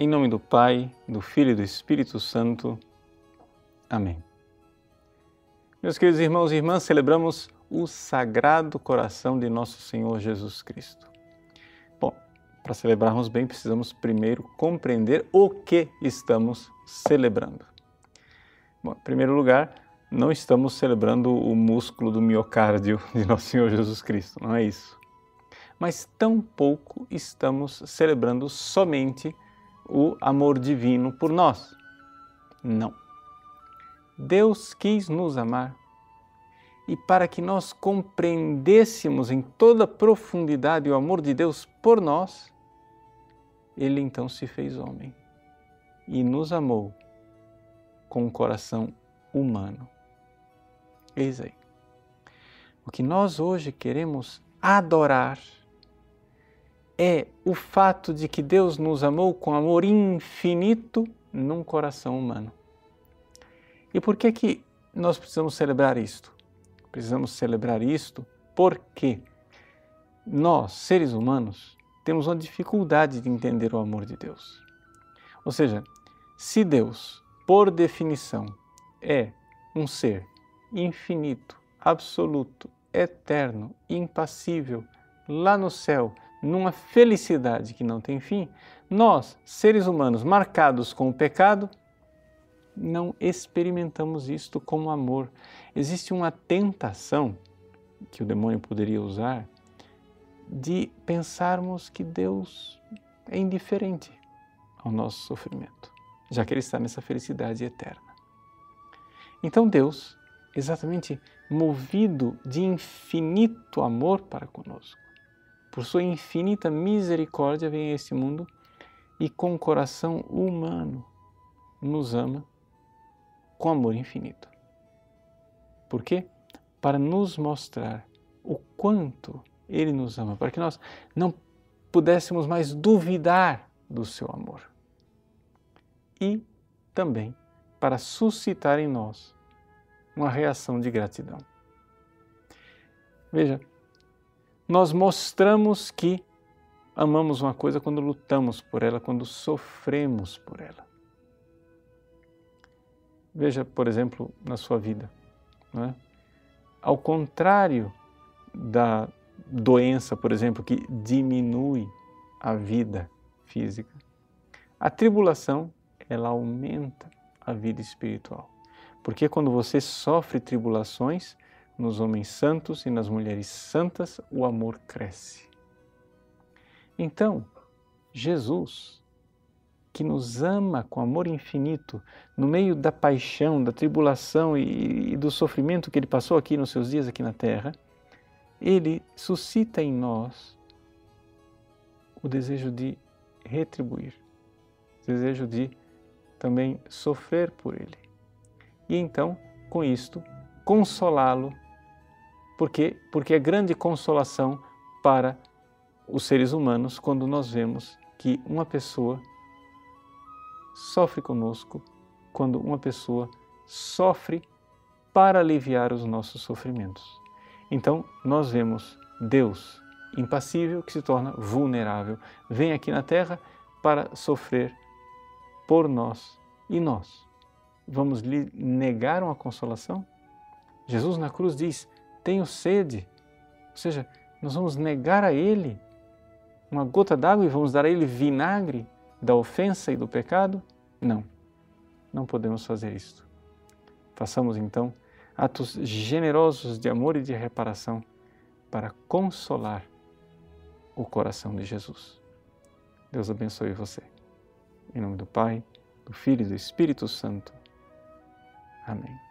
Em nome do Pai, do Filho e do Espírito Santo. Amém. Meus queridos irmãos e irmãs, celebramos o Sagrado Coração de Nosso Senhor Jesus Cristo. Bom, para celebrarmos bem, precisamos primeiro compreender o que estamos celebrando. Bom, em primeiro lugar, não estamos celebrando o músculo do miocárdio de Nosso Senhor Jesus Cristo, não é isso. Mas tampouco estamos celebrando somente o amor divino por nós. Não. Deus quis nos amar e para que nós compreendêssemos em toda profundidade o amor de Deus por nós, ele então se fez homem e nos amou com um coração humano. Eis aí. O que nós hoje queremos adorar é o fato de que Deus nos amou com amor infinito num coração humano. E por que que nós precisamos celebrar isto? Precisamos celebrar isto porque nós, seres humanos, temos uma dificuldade de entender o amor de Deus. Ou seja, se Deus, por definição, é um ser infinito, absoluto, eterno, impassível, lá no céu, numa felicidade que não tem fim, nós, seres humanos marcados com o pecado, não experimentamos isto como amor. Existe uma tentação que o demônio poderia usar de pensarmos que Deus é indiferente ao nosso sofrimento, já que Ele está nessa felicidade eterna. Então Deus, exatamente movido de infinito amor para conosco, por sua infinita misericórdia, vem a este mundo e com o coração humano nos ama com amor infinito. Por quê? Para nos mostrar o quanto Ele nos ama, para que nós não pudéssemos mais duvidar do seu amor. E também para suscitar em nós uma reação de gratidão. Veja, nós mostramos que amamos uma coisa quando lutamos por ela, quando sofremos por ela. Veja, por exemplo, na sua vida. É? Ao contrário da doença, por exemplo, que diminui a vida física, a tribulação ela aumenta a vida espiritual. Porque quando você sofre tribulações, nos homens santos e nas mulheres santas o amor cresce. Então, Jesus, que nos ama com amor infinito, no meio da paixão, da tribulação e, do sofrimento que ele passou aqui nos seus dias aqui na terra, ele suscita em nós o desejo de retribuir, o desejo de também sofrer por ele. E então, com isto, consolá-lo por quê? Porque é grande consolação para os seres humanos quando nós vemos que uma pessoa sofre conosco, quando uma pessoa sofre para aliviar os nossos sofrimentos. Então, nós vemos Deus impassível que se torna vulnerável, vem aqui na terra para sofrer por nós. E nós vamos lhe negar uma consolação? Jesus na cruz diz: tenho sede. Ou seja, nós vamos negar a Ele uma gota d'água e vamos dar a Ele vinagre da ofensa e do pecado? Não, não podemos fazer isto. Façamos então atos generosos de amor e de reparação para consolar o coração de Jesus. Deus abençoe você. Em nome do Pai, do Filho e do Espírito Santo. Amém.